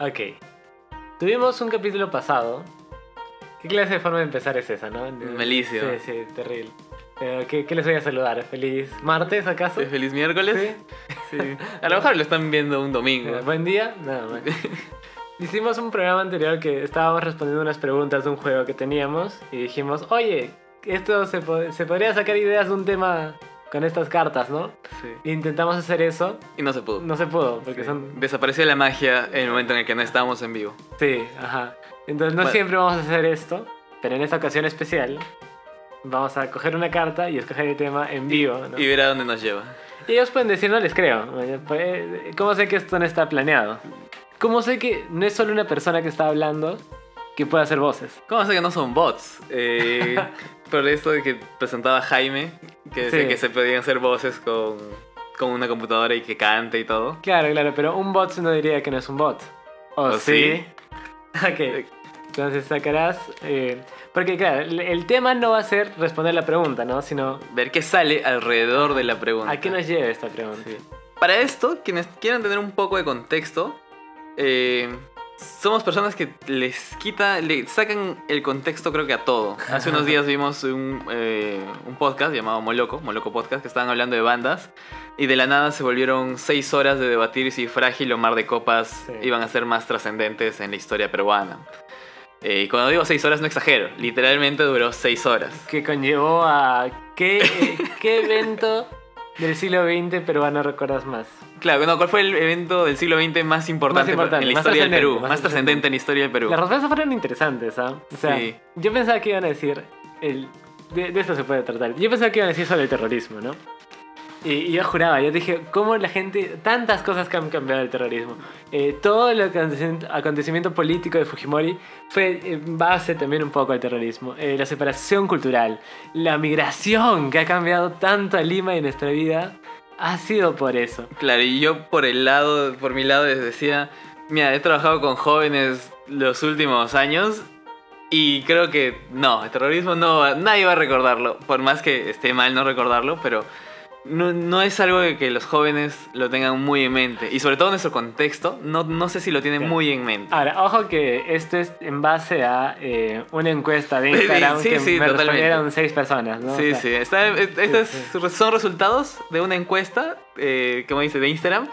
Ok. Tuvimos un capítulo pasado. ¿Qué clase de forma de empezar es esa, no? Melicio. Sí, sí, terrible. Pero, ¿qué, qué les voy a saludar? ¿Feliz martes acaso? ¿Feliz miércoles? Sí. Sí. A lo mejor lo están viendo un domingo. Eh, ¿Buen día? No, bueno. Hicimos un programa anterior que estábamos respondiendo unas preguntas de un juego que teníamos y dijimos, oye, esto se, po- se podría sacar ideas de un tema con estas cartas, ¿no? Sí. Intentamos hacer eso, Y no se pudo. no se pudo, porque Sí. son... Desapareció la magia en el momento en el que no estábamos en vivo. Sí, ajá. Entonces no Bueno. siempre vamos a hacer esto, pero en esta ocasión especial vamos a coger una carta y escoger el tema en vivo, ¿no? Y ver a dónde nos lleva. Y ellos pueden decir, no les creo. Pues, ¿Cómo sé que esto no está planeado? ¿Cómo sé que no es solo una persona que está hablando que puede hacer voces? ¿Cómo sé que no son bots? Eh, por esto de que presentaba Jaime, que decía Sí. que se podían hacer voces con, con una computadora y que cante y todo. Claro, claro, pero un bot no diría que no es un bot. ¿O ¿O sí? ok. Entonces sacarás... eh, porque claro, el, el tema no va a ser responder la pregunta, ¿no? Sino Ver qué sale alrededor de la pregunta. a qué nos lleva esta pregunta. Sí. Para esto, quienes quieran tener un poco de contexto, eh, somos personas que les quita, le sacan el contexto creo que a todo. Hace unos días vimos un, eh, un podcast llamado Moloco, Moloco Podcast, que estaban hablando de bandas y de la nada se volvieron seis horas de debatir si Frágil o Mar de Copas Sí. iban a ser más trascendentes en la historia peruana. Eh, y cuando digo seis horas no exagero, literalmente duró seis horas. Que conllevó a... ¿Qué, qué evento del siglo XX peruano recuerdas más? Claro, no, ¿cuál fue el evento del siglo XX más importante, importante, en la más historia del Perú? más Más, trascendente en la historia del Perú. Las respuestas fueron interesantes, ¿ah? O sea, Sí. yo pensaba que iban a decir. El, de, de esto se puede tratar. Yo pensaba que iban a decir sobre el terrorismo, ¿no? Y, yo juraba, yo dije, ¿cómo la gente. Tantas cosas que han cambiado el terrorismo. Eh, todo el acontecimiento, político de Fujimori fue en base también un poco al terrorismo. Eh, la separación cultural, la migración que ha cambiado tanto a Lima y nuestra vida, ha sido por eso. Claro, y yo por el lado, por mi lado les decía, mira, he trabajado con jóvenes los últimos años y creo que no, el terrorismo no, nadie va a recordarlo, por más que esté mal no recordarlo, pero no, no es algo que los jóvenes lo tengan muy en mente. Y sobre todo en nuestro contexto, no, no sé si lo tienen Claro. muy en mente. Ahora, ojo que esto es en base a eh, una encuesta de Instagram Sí, que sí, me totalmente. respondieron seis personas, ¿no? Sí, O sea, sí. Está, estos son resultados de una encuesta, eh, como dice, de Instagram.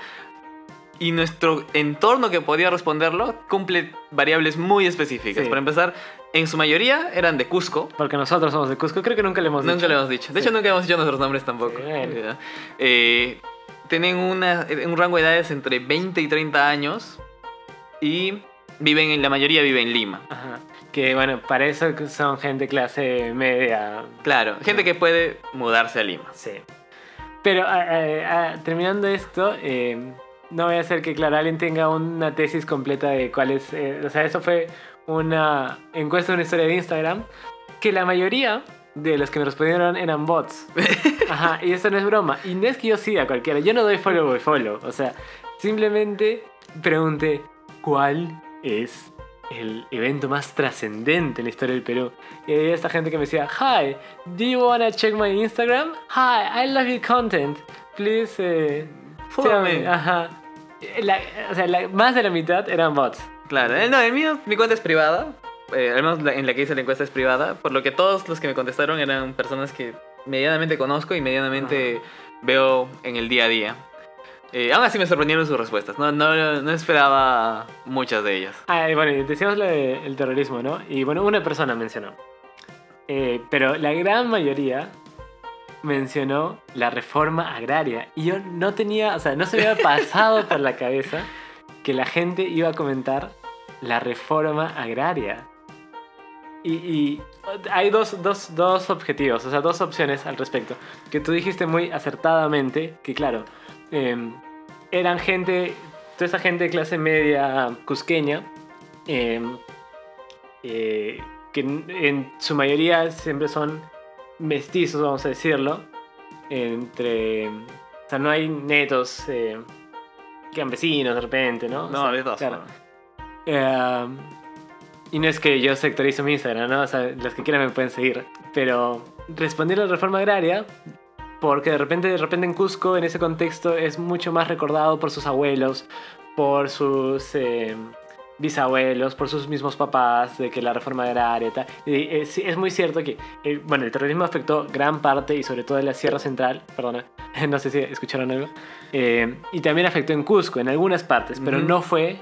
Y nuestro entorno que podía responderlo cumple variables muy específicas. Sí. Para empezar, en su mayoría eran de Cusco. Porque nosotros somos de Cusco, creo que nunca le hemos Nunca dicho. lo hemos dicho. De Sí. hecho, nunca hemos dicho nuestros nombres tampoco. Eh, tienen una, un rango de edades entre 20 y 30 años. Y viven en la mayoría vive en Lima. Ajá. Que bueno, para eso son gente clase media. Claro, gente que puede mudarse a Lima. Sí. Pero ah, ah, ah, terminando esto, eh, no voy a hacer que, claro, alguien tenga una tesis completa de cuál es. eh, o sea, eso fue una encuesta de una historia de Instagram. Que la mayoría de los que me respondieron eran bots. Ajá, y eso no es broma. Y no es que yo siga a cualquiera. Yo no doy follow by follow. O sea, simplemente pregunté cuál es el evento más trascendente en la historia del Perú. Y había esta gente que me decía, Hi, do you wanna check my Instagram? Hi, I love your content. Please, eh, Me." me." Ajá. La- o sea, la- más de la mitad eran bots. Claro, eh, no, el mío, mi cuenta es privada. Eh, al menos la- en la que hice la encuesta es privada. Por lo que todos los que me contestaron eran personas que medianamente conozco y medianamente veo en el día a día. Eh, aún así me sorprendieron sus respuestas. No, no, no esperaba muchas de ellas. Ah, y bueno, decíamos lo del terrorismo, ¿no? Y bueno, una persona mencionó. Eh, pero la gran mayoría mencionó la reforma agraria. Y yo no tenía, o sea, no se me había pasado por la cabeza que la gente iba a comentar la reforma agraria. Y, hay dos, dos, dos objetivos, o sea, dos opciones al respecto. Que tú dijiste muy acertadamente que, claro, em, eran gente, toda esa gente de clase media cusqueña, em, eh, que en su mayoría siempre son mestizos, vamos a decirlo, entre... O sea, no hay netos eh, campesinos de repente, ¿no? O No, sea, de todas claro. Eh, y no es que yo sectorizo mi Instagram, ¿no? O sea, los que quieran me pueden seguir. Pero responder a la reforma agraria, porque de repente, de repente en Cusco, en ese contexto, es mucho más recordado por sus abuelos, por sus... eh, bisabuelos, por sus mismos papás, de que la reforma y tal. Y, eh, sí, es muy cierto que, eh, bueno, el terrorismo afectó gran parte y sobre todo en la Sierra Central, perdona, no sé si escucharon algo, eh, y también afectó en Cusco, en algunas partes, pero no fue,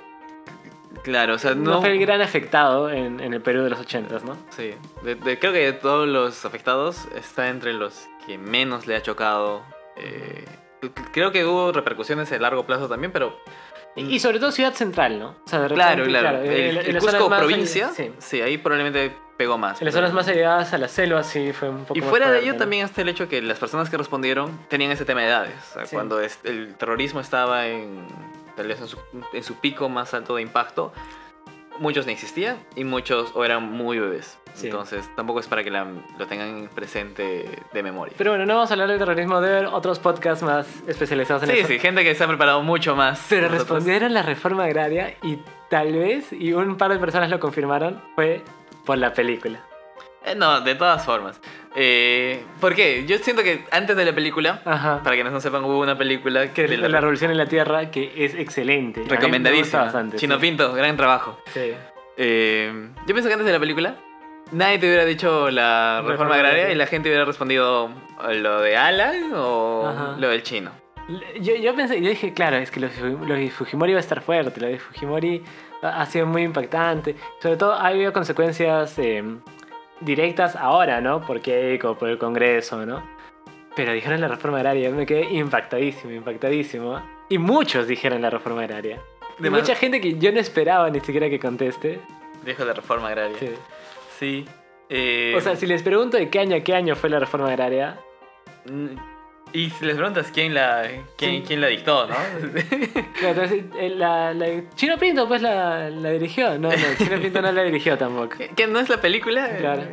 Claro, o sea, no, no. fue el gran afectado en, en el Perú de los 80, ¿no? Sí, de- de- creo que de todos los afectados está entre los que menos le ha chocado. eh, creo que hubo repercusiones a largo plazo también, pero Y, y sobre todo Ciudad Central, ¿no? O sea, de claro, repente, claro. en- el, en el las zonas Cusco más- provincia, sí. sí. ahí probablemente pegó más. En las zonas más allegadas a la selva sí fue un poco Y fuera de ello ¿no? también está el hecho que las personas que respondieron tenían ese tema de edades. O sea, Sí. Cuando el terrorismo estaba en, tal vez en, su, en su pico más alto de impacto, muchos ni existían y muchos o eran muy bebés. Sí. Entonces tampoco es para que la- lo tengan presente de memoria. Pero bueno, no vamos a hablar del terrorismo, de ver otros podcasts más especializados en sí, eso. sí, gente que se ha preparado mucho más. Pero respondieron la reforma agraria y tal vez, y un par de personas lo confirmaron, fue por la película. Eh, no, de todas formas. Eh, ¿Por qué? Yo siento que antes de la película, Ajá. para quienes no sepan, hubo una película Que de la, Revolución en la Tierra, que es excelente. Recomendadísima. Chino sí. Pinto, gran trabajo. Sí. Eh, yo pienso que antes de la película, nadie te hubiera dicho la reforma, Reforma agraria y la gente hubiera respondido lo de Alan o Ajá. lo del chino. Yo, yo pensé, yo dije, claro, es que lo, lo de Fujimori va a estar fuerte, lo de Fujimori ha ha sido muy impactante. Sobre todo ha habido consecuencias eh, directas ahora, ¿no? Por Keiko, por el Congreso, ¿no? Pero dijeron la reforma agraria, me quedé impactadísimo, impactadísimo. Y muchos dijeron la reforma agraria. De más- mucha gente que yo no esperaba ni siquiera que conteste. Dijo la reforma agraria. Sí. Sí. Eh, O sea, si les pregunto de qué año a qué año fue la reforma agraria, mm, y si les preguntas quién la, quién, Sí. quién la dictó, ¿no? claro, eh, la, la- Chino Pinto pues la, la dirigió. No, no, Chino Pinto no la dirigió tampoco. ¿Que- ¿Que no es la película? Claro.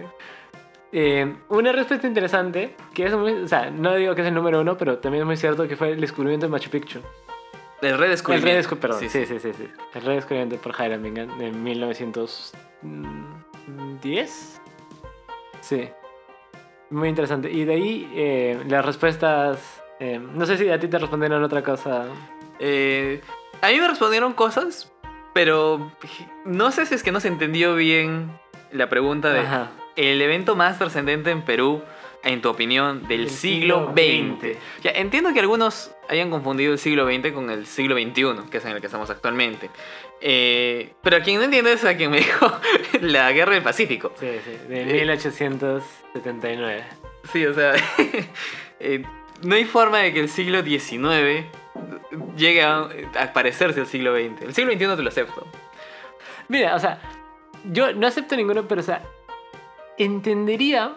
Eh, una respuesta interesante, que es muy, o sea, no digo que es el número uno, pero también es muy cierto que fue el descubrimiento de Machu Picchu. El El redescubrimiento. redescu- perdón, sí Sí, sí sí. sí, El redescubrimiento por Hiram Bingham en 1910. Sí. Muy interesante. Y de ahí eh, las respuestas, eh, no sé si a ti te respondieron otra cosa. Eh, a mí me respondieron cosas, pero no sé si es que no se entendió bien la pregunta de Ajá. el evento más trascendente en Perú, en tu opinión, del siglo siglo XX. Ya, entiendo que algunos hayan confundido el siglo XX con el siglo XXI, que es en el que estamos actualmente. Eh, pero a quien no entiende es a quien me dijo la guerra del Pacífico. Sí, sí, de Eh, 1879. Sí, o sea, eh, no hay forma de que el siglo XIX llegue a, a parecerse al siglo XX. El siglo XXI te lo acepto. Mira, o sea, yo no acepto ninguno, pero o sea, entendería,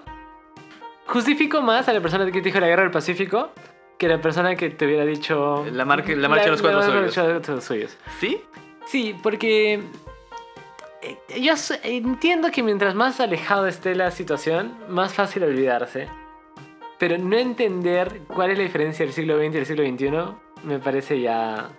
justifico más a la persona que te dijo la guerra del Pacífico que la persona que te hubiera dicho... La mar- la marcha de los cuatro la suyos. ¿Sí? Sí, porque eh, yo entiendo que mientras más alejado esté la situación, más fácil olvidarse. Pero no entender cuál es la diferencia del siglo XX y del siglo XXI me parece ya...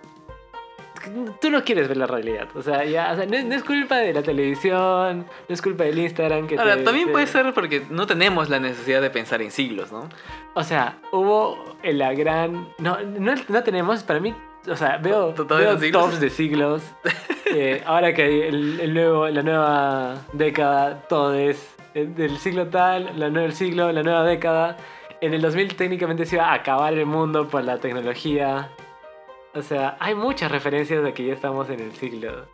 Tú no quieres ver la realidad. O sea, ya, o sea, no, es- no es culpa de la televisión, no es culpa del Instagram que Ahora, te- también te- puede ser porque no tenemos la necesidad de pensar en siglos, ¿no? O sea, hubo la gran... No, no, no tenemos, para mí, o sea, veo, tops de siglos. Eh, ahora que el, el nuevo, la nueva década, todo es eh, del siglo tal, la nueva siglo, la nueva década. En el 2000 técnicamente se iba a acabar el mundo por la tecnología. O sea, hay muchas referencias de que ya estamos en el siglo,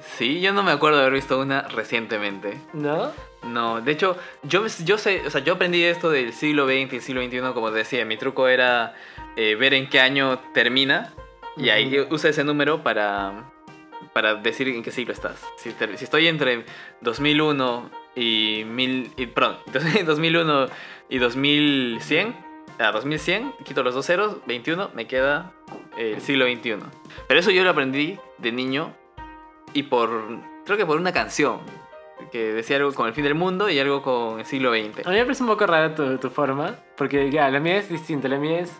Sí, yo no me acuerdo de haber visto una recientemente. ¿no? No, de hecho, yo, yo sé, o sea, yo aprendí esto del siglo XX y siglo XXI, como decía, mi truco era eh, ver en qué año termina y ahí usa ese número para, para decir en qué siglo estás. Si, te- si estoy entre 2001 y, mil, y perdón, 2001 y 2100, a 2100, quito los dos ceros, 21, me queda el siglo XXI. Pero eso yo lo aprendí de niño y por, creo que por una canción que decía algo con el fin del mundo y algo con el siglo XX. A mí me parece un poco rara tu, tu forma, porque ya, la mía es distinta. La mía es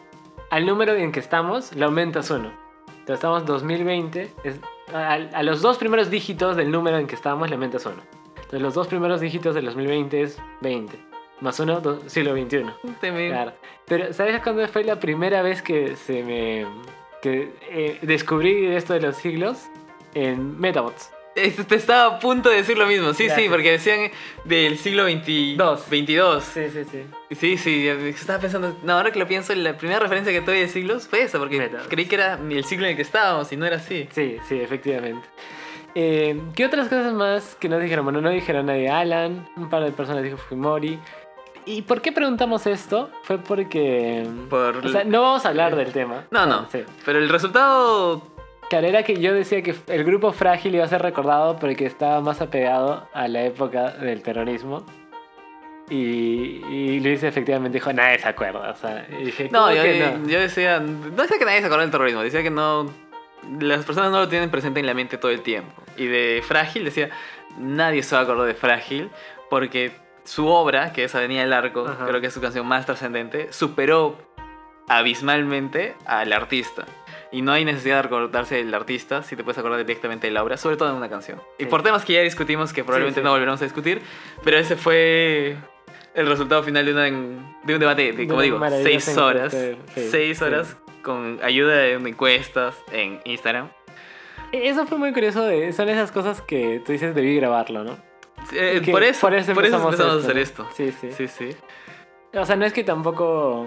al número en que estamos, le aumentas uno. Entonces estamos 2020, es, a, a los dos primeros dígitos del número en que estamos le aumentas uno. Entonces los dos primeros dígitos del 2020 es 20, más uno, do- siglo XXI. Claro. Pero ¿sabes cuándo fue la primera vez que se me... que eh, descubrí esto de los siglos? En Metabots. Este, Te estaba a punto de decir lo mismo. Sí, sí, porque decían del siglo XX Dos. 22. Sí, sí, sí. Sí, sí, estaba pensando. No, ahora que lo pienso, la primera referencia que tuve de siglos fue esa, porque Metaverse. creí que era el siglo en el que estábamos y no era así. Sí, sí, efectivamente. Eh, ¿Qué otras cosas más que no dijeron? Bueno, no dijeron nadie Alan, un par de personas dijo Fujimori. ¿Y por qué preguntamos esto? Fue porque... Por... O sea, no vamos a hablar del tema. No, no. Sí. Pero el resultado. Claro, era que yo decía que el grupo frágil iba a ser recordado porque estaba más apegado a la época del terrorismo. Y, y Luis efectivamente dijo, nadie se acuerda. O sea, y dije, No, ¿cómo yo, que no? yo decía. No decía que nadie se acordaba del terrorismo, decía que no. Las personas no lo tienen presente en la mente todo el tiempo. Y de Frágil decía, nadie se va a acordar de Frágil porque su obra, que es Avenida del Arco, Ajá. creo que es su canción más trascendente, superó abismalmente al artista. Y no hay necesidad de recordarse del artista si te puedes acordar directamente de la obra, sobre todo en una canción. Y por temas que ya discutimos, que probablemente sí. no volveremos a discutir, pero ese fue el resultado final de, una- de un debate de, como digo, seis horas. seis horas con ayuda de encuestas en Instagram. Eso fue muy curioso. De, son esas cosas que tú dices, debí grabarlo, ¿no? Eh, por eso, por eso empezamos, a ¿no? hacer esto. Sí, sí, Sí, sí. O sea, no es que tampoco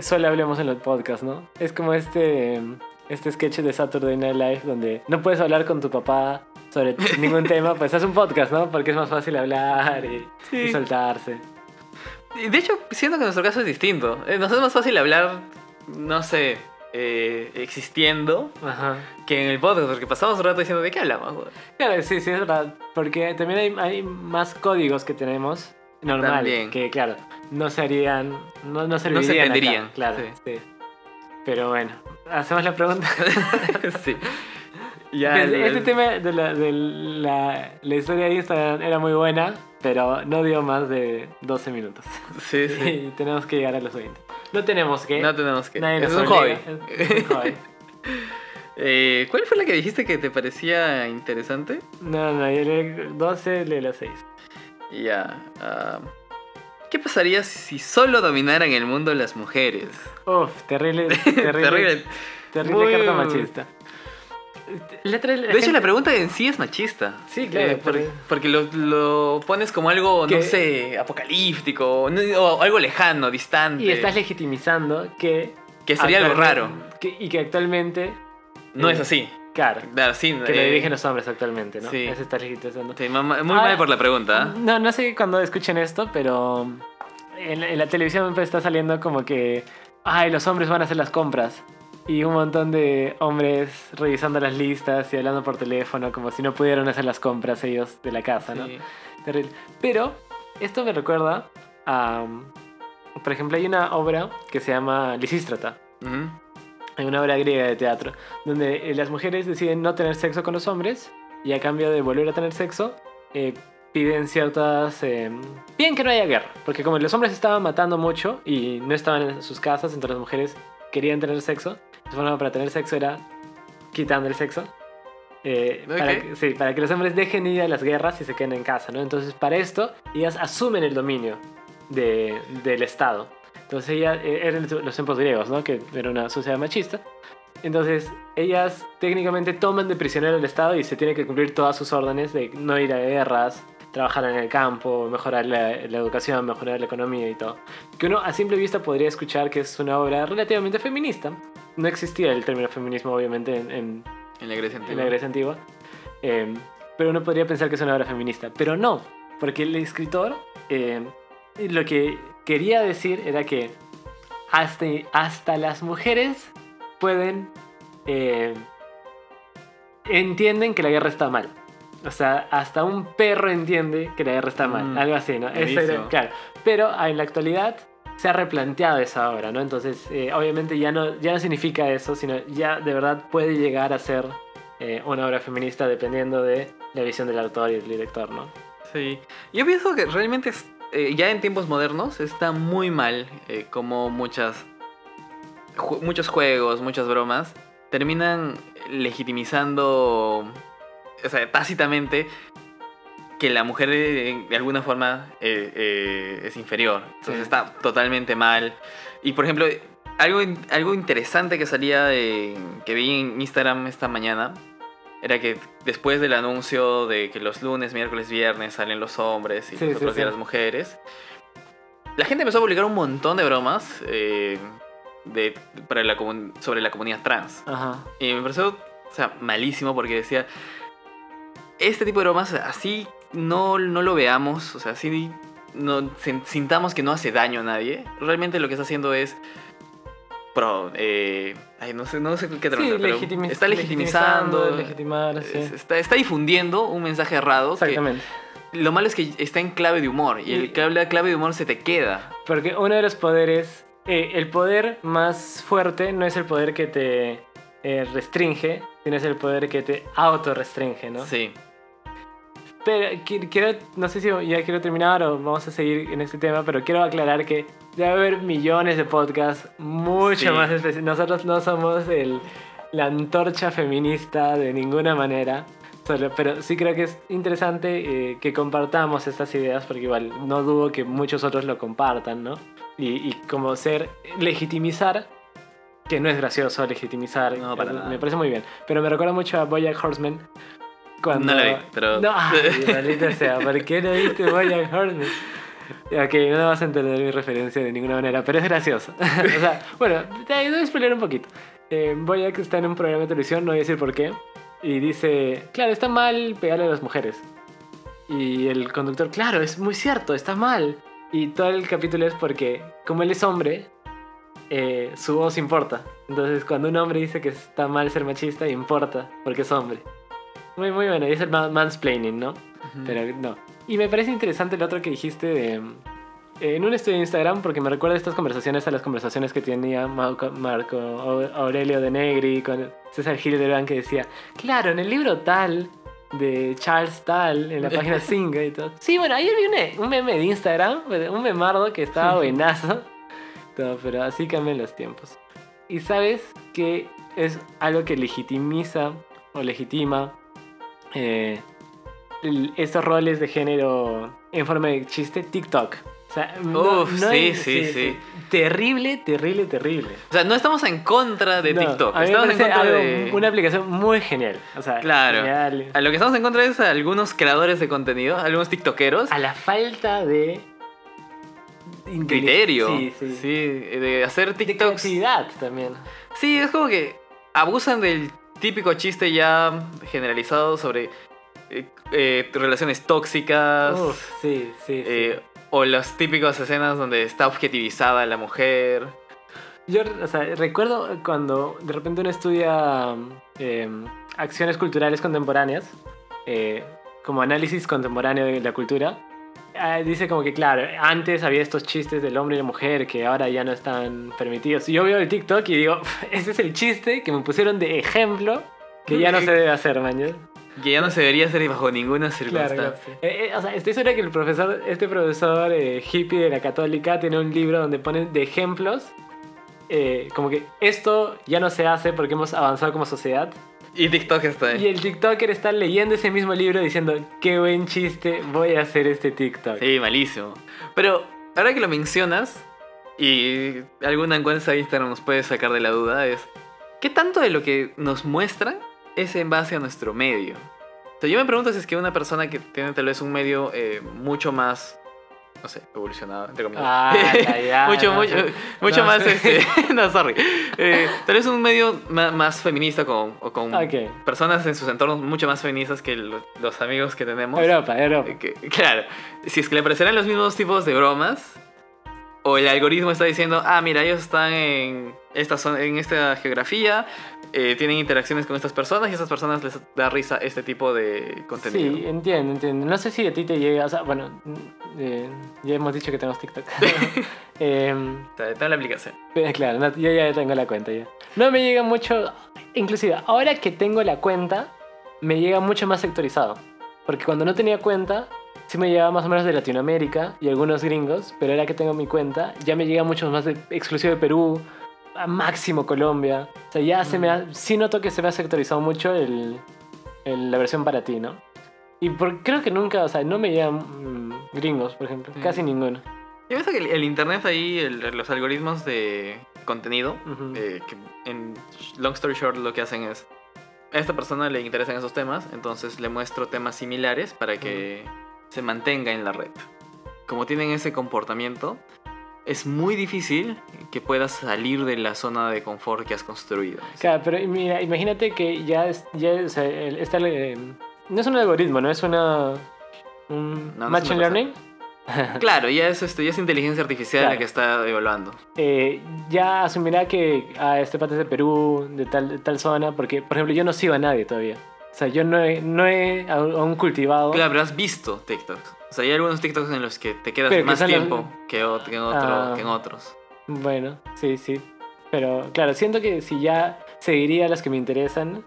solo hablemos en los podcasts, ¿no? Es como este, este sketch de Saturday Night Live donde no puedes hablar con tu papá sobre ningún tema, pues haz un podcast, ¿no? Porque es más fácil hablar y, Sí. y soltarse. Y de hecho, siento que nuestro caso es distinto. Eh, Nos es más fácil hablar, no sé, eh, existiendo Ajá. que en el podcast, porque pasamos un rato diciendo de qué hablamos. güey? Claro, sí, sí, es verdad. Porque también hay, hay más códigos que tenemos normal. También. Que, claro, no serían. No, no servirían. acá, entenderían, claro, sí. sí. Pero bueno, hacemos la pregunta. sí. Ya, Pues, el- este tema de, la, de la, la historia de Instagram era muy buena, pero no dio más de 12 minutos. Sí, sí. Y tenemos que llegar a los 20. No tenemos que. No tenemos que. Nadie Es nos un hobby. obliga, Es, un hobby. Eh, ¿Cuál fue la que dijiste que te parecía interesante? No, no, yo leí 12, lee los 6. Ya. ah, ¿Qué pasaría si solo dominaran el mundo las mujeres? Uf, terrible, terrible. Terrible. Terrible carta machista. La De hecho, gente- la pregunta en sí es machista. Sí, claro, Eh, por- porque lo, lo pones como algo, Que- no sé, apocalíptico, o algo lejano, distante. Y estás legitimizando que. que sería algo raro. que- y que actualmente. No eh, es así. Claro. Claro, sí, Que lo eh, dirigen los hombres actualmente, ¿no? sí. Eso está legitimizando. sí, muy Ah, mal por la pregunta. ¿eh? No, no sé cuando escuchen esto, pero en, en la televisión pues, está saliendo como que, ay, los hombres van a hacer las compras. Y un montón de hombres revisando las listas y hablando por teléfono como si no pudieran hacer las compras ellos de la casa, ¿no? Sí. Terrible. Pero esto me recuerda a, por ejemplo, hay una obra que se llama Lisístrata. Hay una obra griega de teatro donde eh, las mujeres deciden no tener sexo con los hombres y a cambio de volver a tener sexo eh, piden ciertas... eh, piden que no haya guerra, porque como los hombres estaban matando mucho y no estaban en sus casas, entonces las mujeres querían tener sexo, la forma para tener sexo era quitando el sexo. eh, para, que, sí, para que los hombres dejen ir a las guerras y se queden en casa, ¿no? Entonces para esto ellas asumen el dominio de- del Estado. Entonces ellas eh, eran los tiempos griegos, ¿no? Que era una sociedad machista. Entonces ellas técnicamente toman de prisionero el Estado y se tiene que cumplir todas sus órdenes de no ir a guerras, trabajar en el campo, mejorar la, la educación, mejorar la economía y todo. Que uno a simple vista podría escuchar que es una obra relativamente feminista. No existía el término feminismo obviamente en- en, En la Grecia en antigua. la Grecia antigua. Eh, pero uno podría pensar que es una obra feminista. Pero no, porque el escritor eh, lo que quería decir era que hasta, hasta las mujeres pueden... eh, entienden que la guerra está mal. O sea, hasta un perro entiende que la guerra está mal. Mm, algo así, ¿no? Eso era- claro. Pero en la actualidad se ha replanteado esa obra, ¿no? Entonces, eh, obviamente ya no, ya no significa eso, sino ya de verdad puede llegar a ser eh, una obra feminista dependiendo de la visión del autor y del director, ¿no? Sí. Yo pienso que realmente es- eh, ya en tiempos modernos está muy mal como muchas ju- muchos juegos, muchas bromas terminan legitimizando o sea, tácitamente que la mujer eh, de alguna forma eh, eh, es inferior. Entonces Sí. está totalmente mal. Y por ejemplo, algo, algo interesante que salía de, que vi en Instagram esta mañana era que después del anuncio de que los lunes, miércoles, viernes salen los hombres y Sí, los sí, otros días las mujeres, la gente empezó a publicar un montón de bromas eh, de, para la sobre la comunidad trans. Ajá. Y me pareció, o sea, malísimo porque decía, este tipo de bromas así no, no lo veamos, o sea, así no, sin- sintamos que no hace daño a nadie. Realmente lo que está haciendo es... Pro, eh, ay, no sé, no sé qué Sí, término, pero está legitimizando, sí. está, está difundiendo un mensaje errado. que Exactamente. lo malo es que está en clave de humor y Y- el clave, la clave de humor se te queda. Porque uno de los poderes, eh, el poder más fuerte no es el poder que te eh, restringe, sino es el poder que te autorrestringe, ¿no? Sí. Pero qui- quiero, no sé si ya quiero terminar o vamos a seguir en este tema, pero quiero aclarar que debe haber millones de podcasts mucho Sí. más específicos. Nosotros no somos el, la antorcha feminista de ninguna manera, solo- pero sí creo que es interesante eh, que compartamos estas ideas, porque igual no dudo que muchos otros lo compartan, ¿no? Y, y como ser, legitimizar, que no es gracioso legitimizar, No, para eh, nada. me parece muy bien, pero me recuerda mucho a Bojack Horseman. Cuando... No la vi, pero- No, ay, maldita sea, ¿por qué no viste Bojack Horseman? Ok, no vas a entender mi referencia de ninguna manera, pero es gracioso. o sea, bueno, te voy a spoiler un poquito. Eh, Bojack está en un programa de televisión, no voy a decir por qué, y dice, claro, está mal pegarle a las mujeres. Y el conductor, claro, es muy cierto, está mal. Y todo el capítulo es porque, como él es hombre, eh, su voz importa. Entonces, cuando un hombre dice que está mal ser machista, importa, porque es hombre. Muy, muy bueno, y es el ma- mansplaining, ¿no? Pero no. Y me parece interesante lo otro que dijiste de... En un estudio de Instagram, porque me recuerda estas conversaciones a las conversaciones que tenía Marco, Marco Au- Aurelio de Negri con César Hildebrand, que decía, claro, en el libro tal, de Charles Tal, en la página 5 y todo. Sí, bueno, ayer vi un, e- un meme de Instagram, un memardo que estaba buenazo. Todo, pero así cambian los tiempos. Y sabes que es algo que legitimiza o legitima eh, estos roles de género en forma de chiste, TikTok. O sea, Uf, sí, sí, sí. Terrible, terrible, terrible. O sea, no estamos en contra de No, TikTok. Estamos en contra algo- de... una aplicación muy genial. O sea, Claro. genial. A lo que estamos en contra es a algunos creadores de contenido, algunos tiktokeros. A la falta de criterio. Sí, sí. de hacer De TikToks. creatividad también. Sí, es como que abusan del típico chiste ya generalizado sobre eh, eh, relaciones tóxicas. Uf, sí, sí, sí. eh, o las típicas escenas donde está objetivizada la mujer. Yo, o sea, recuerdo cuando de repente uno estudia eh, acciones culturales contemporáneas, como análisis contemporáneo de la cultura, ah, dice como que, claro, antes había estos chistes del hombre y la mujer que ahora ya no están permitidos. Y yo veo el TikTok y digo, ese es el chiste que me pusieron de ejemplo que ya no se debe hacer, mañana. Que ya no se debería hacer bajo ninguna circunstancia. claro. Eh, eh, o sea, estoy segura que el profesor, este profesor eh, hippie de la católica tiene un libro donde pone de ejemplos eh, como que esto ya no se hace porque hemos avanzado como sociedad. Y TikTok está ahí. Y el TikToker está leyendo ese mismo libro diciendo, qué buen chiste, voy a hacer este TikTok. Sí, malísimo. Pero ahora que lo mencionas, y alguna encuesta de Instagram nos puede sacar de la duda, es ¿qué tanto de lo que nos muestran es en base a nuestro medio? O sea, yo me pregunto si es que una persona que tiene tal vez un medio eh, mucho más, no sé, evolucionado, entre comillas. Ah, ya, mucho, no, mucho, mucho No, más, este, no, sorry. Eh, tal vez un medio ma- más, feminista con, o con personas en sus entornos mucho más feministas que lo- los amigos que tenemos. Europa, Europa. Eh, que- claro, si es que le aparecerán los mismos tipos de bromas, o el algoritmo está diciendo, ah, mira, ellos están en esta, zona- en esta geografía, eh, tienen interacciones con estas personas y a estas personas les da risa este tipo de contenido. Sí, entiendo, entiendo. No sé si a ti te llega, o sea, bueno, mm, eh, ya hemos dicho que tenemos TikTok. Em, O sea, Tengo la aplicación. Eh, Claro, no, yo ya tengo la cuenta ya. No me llega mucho, inclusive ahora que tengo la cuenta, me llega mucho más sectorizado. Porque cuando no tenía cuenta, sí me llegaba más o menos de Latinoamérica y algunos gringos, pero ahora que tengo mi cuenta, ya me llega mucho más de exclusivo de Perú, a máximo Colombia. O sea, ya se me ha, sí noto que se me ha sectorizado mucho el, el- la versión para ti, ¿no? Y por, creo que nunca, o sea, no me llegan mm, gringos, por ejemplo, Mm. casi ninguno. Yo pienso que el, el internet ahí, el- los algoritmos de contenido, Ujú. eh, que en long story short lo que hacen es a esta persona le interesan esos temas, entonces le muestro temas similares para que se mantenga en la red. Como tienen ese comportamiento, es muy difícil que puedas salir de la zona de confort que has construido. Claro, pero mira, imagínate que ya, es- ya o sea, el- está el, eh, no es un algoritmo, no es una un No, no machine learning. Claro, ya es, esto, ya es inteligencia artificial Claro. la que está evaluando. Eh, ya asumirá que ah, este pata es de Perú, de tal, de tal zona, porque, por ejemplo, yo no sigo a nadie todavía. O sea, yo no he, no he aún cultivado. Claro, pero has visto TikToks. O sea, hay algunos TikToks en los que te quedas Pero que más los- tiempo que, ot- que en otro- Ah. que en otros. Bueno, sí, sí. Pero claro, siento que si ya seguiría las que me interesan,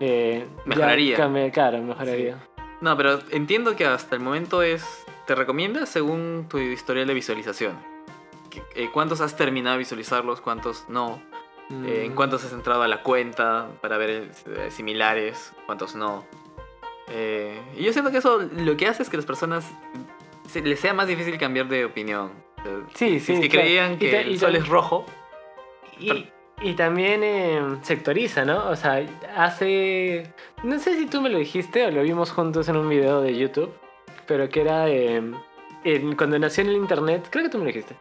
eh, Mejoraría. cambia- claro, mejoraría. No, pero entiendo que hasta el momento es. Te recomienda según tu historial de visualización. Eh, ¿Cuántos has terminado de visualizarlos? ¿Cuántos no? Eh, ¿En cuántos has entrado a la cuenta para ver eh, similares? ¿Cuántos no? Eh, y yo siento que eso lo que hace es que las personas se, les sea más difícil cambiar de opinión. Sí, si es sí, que claro. creían que el sol es rojo. Y, y también eh, sectoriza, ¿no? O sea, hace... No sé si tú me lo dijiste o lo vimos juntos en un video de YouTube, pero que era... eh, en- cuando nació en el Internet, creo que tú me lo dijiste.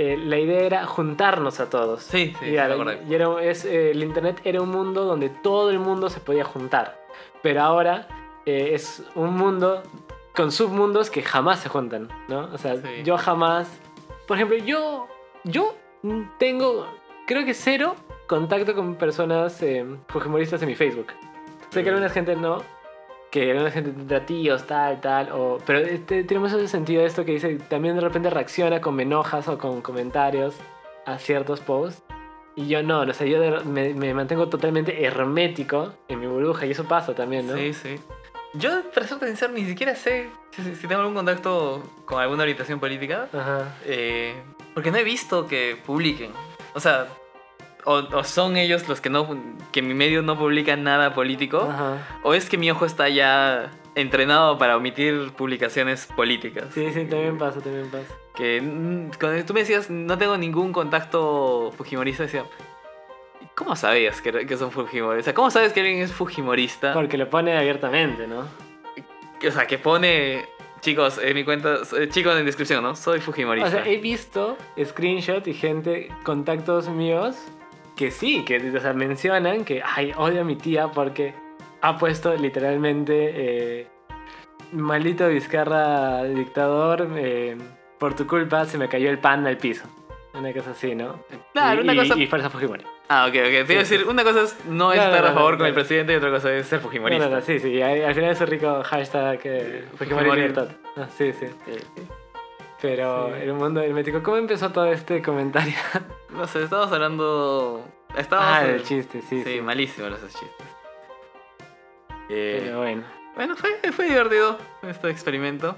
Eh, la idea era juntarnos a todos. Sí, sí, y, era- y era- es, eh, el Internet era un mundo donde todo el mundo se podía juntar. Pero ahora eh, es un mundo con submundos que jamás se juntan, ¿no? O sea, Sí. yo jamás... Por ejemplo, yo, yo tengo, creo que cero contacto con personas eh, fujimoristas en mi Facebook. Sé que Mm. alguna gente no, que alguna gente tendrá tíos, tal, tal, o, pero este, tenemos ese sentido de esto que dice, también de repente reacciona con me enojas o con comentarios a ciertos posts. Y yo no, o sea, yo de- me, me mantengo totalmente hermético en mi burbuja y eso pasa también, ¿no? Sí, sí. Yo, para ser sincero, ni siquiera sé si, si- si tengo algún contacto con alguna orientación política. Ajá. eh, porque no he visto que publiquen. O sea, o, o son ellos los que no que mi medio no publica nada político, Ajá. o es que mi ojo está ya entrenado para omitir publicaciones políticas. Sí, sí, también pasa, también pasa. Que mm, cuando tú me decías no tengo ningún contacto fujimorista, decía, ¿cómo sabías que, que son fujimoristas? O sea, ¿cómo sabes que alguien es fujimorista? Porque lo pone abiertamente, ¿no? O sea, que pone, chicos, en mi cuenta, eh, chicos en descripción, ¿no? Soy fujimorista. O sea, he visto screenshot y gente, contactos míos, que sí, que o sea, mencionan que, ay, odio a mi tía porque ha puesto literalmente, eh, maldito Vizcarra dictador, eh, por tu culpa se me cayó el pan al piso. Una cosa así, ¿no? Claro, y, una y- cosa- Y fuerza Fujimori. Ah, ok, ok. Te iba a Sí, decir, una cosa es no No, estar no, a no, favor no, con el presidente y otra cosa es ser fujimorista. no, no, sí, sí. Al al final es un rico hashtag eh, Fujimori Fujimori. libertad. Ah, sí, sí. Pero Sí. el mundo hermético, ¿cómo empezó todo este comentario? No sé, estábamos hablando... Estábamos... ah, eh, del chiste, sí, Sí, sí. malísimos los chistes. Eh, Pero bueno. Bueno, fue, fue divertido este experimento.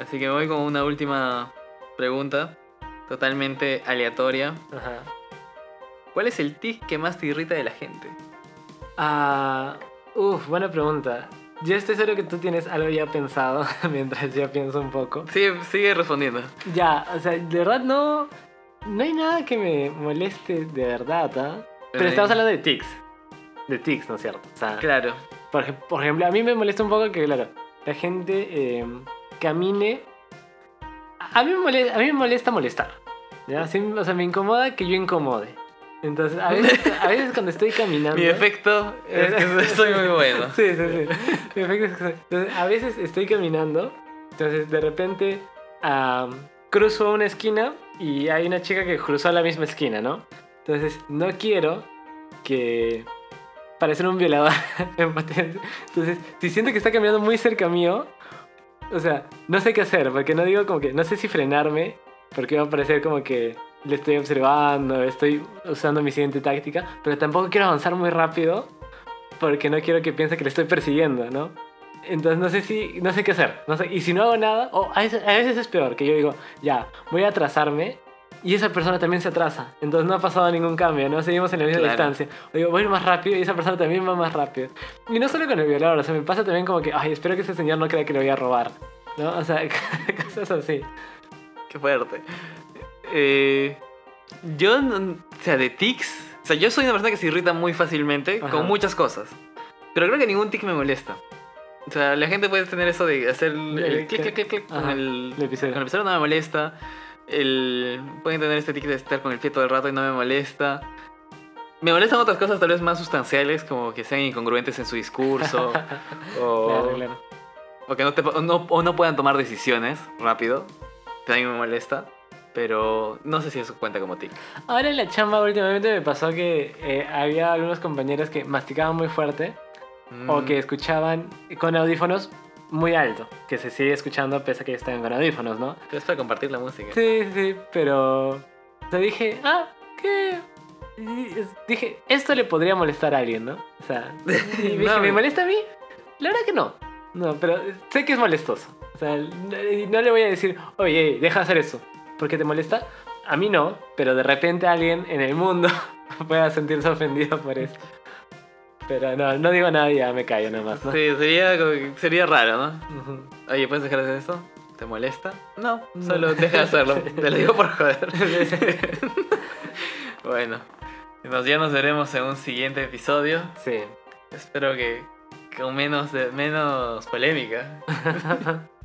Así que me voy con una última pregunta, totalmente aleatoria. Ajá. ¿Cuál es el tic que más te irrita de la gente? Ah, uf, buena pregunta. Yo estoy seguro que tú tienes algo ya pensado mientras yo pienso un poco. Sigue, sigue respondiendo. Ya, o sea, de verdad no. No hay nada que me moleste de verdad, ¿ah? Pero estamos hablando de tics. De tics, ¿no es cierto? O sea, Claro. por, ej- por ejemplo, a mí me molesta un poco que, claro, la gente eh, camine. A mí, me molesta, a mí me molesta molestar. ¿ya? Sí, o sea, me incomoda que yo incomode. Entonces, a veces, a veces cuando estoy caminando. Mi defecto es que soy muy bueno. Sí, sí, sí. Mi efecto es que soy- entonces, a veces estoy caminando, entonces de repente cruzo una esquina y hay una chica que cruzó la misma esquina, ¿no? Entonces no quiero que parecer un violador en. Entonces, si siento que está caminando muy cerca mío, o sea, no sé qué hacer, porque no digo como que, no sé si frenarme, porque va a parecer como que le estoy observando, estoy usando mi siguiente táctica, pero tampoco quiero avanzar muy rápido porque no quiero que piense que le estoy persiguiendo, ¿no? Entonces no sé si, no sé qué hacer, no sé, y si no hago nada, o a veces, a veces es peor, que yo digo, ya, voy a atrasarme y esa persona también se atrasa, entonces no ha pasado ningún cambio, ¿no? Seguimos en la misma Claro. distancia, o digo, voy a ir más rápido y esa persona también va más rápido. Y no solo con el violador, o sea, me pasa también como que, ay, espero que ese señor no crea que le voy a robar, ¿no? O sea, cosas así. Qué fuerte. Eh, yo, o sea, de tics, o sea, yo soy una persona que se irrita muy fácilmente Ajá. con muchas cosas. Pero creo que ningún tic me molesta. O sea, la gente puede tener eso de hacer el, clic, clic, clic, clic con el, el episodio. con el episodio no me molesta. El, pueden tener este tic de estar con el pie todo el rato y no me molesta. Me molestan otras cosas tal vez más sustanciales, como que sean incongruentes en su discurso. o, Claro, claro. o que no, te- o no, o no puedan tomar decisiones rápido. También me molesta. Pero no sé si eso cuenta como tic. Ahora en la chamba últimamente me pasó que eh, había algunos compañeros que masticaban muy fuerte o Mm. que escuchaban con audífonos muy alto, que se sigue escuchando pese a que están con audífonos, ¿no? Pero es para compartir la música. Sí, sí, pero o sea, dije, ah, ¿qué? Dije, esto le podría molestar a alguien, ¿no? O sea, dije, No. ¿me molesta a mí? La verdad que no. No, pero sé que es molestoso. O sea, no, le voy a decir, oye, deja hacer eso. ¿Por qué te molesta? A mí no, pero de repente alguien en el mundo pueda sentirse ofendido por eso. Pero no, no digo nada y ya me callo nomás, ¿no? Sí, sería, sería raro, ¿no? Oye, ¿puedes dejar de hacer eso? ¿Te molesta? No, solo deja de hacerlo. Te lo digo por joder. bueno, nos, ya nos veremos en un siguiente episodio. Sí. Espero que con menos, de, menos polémica.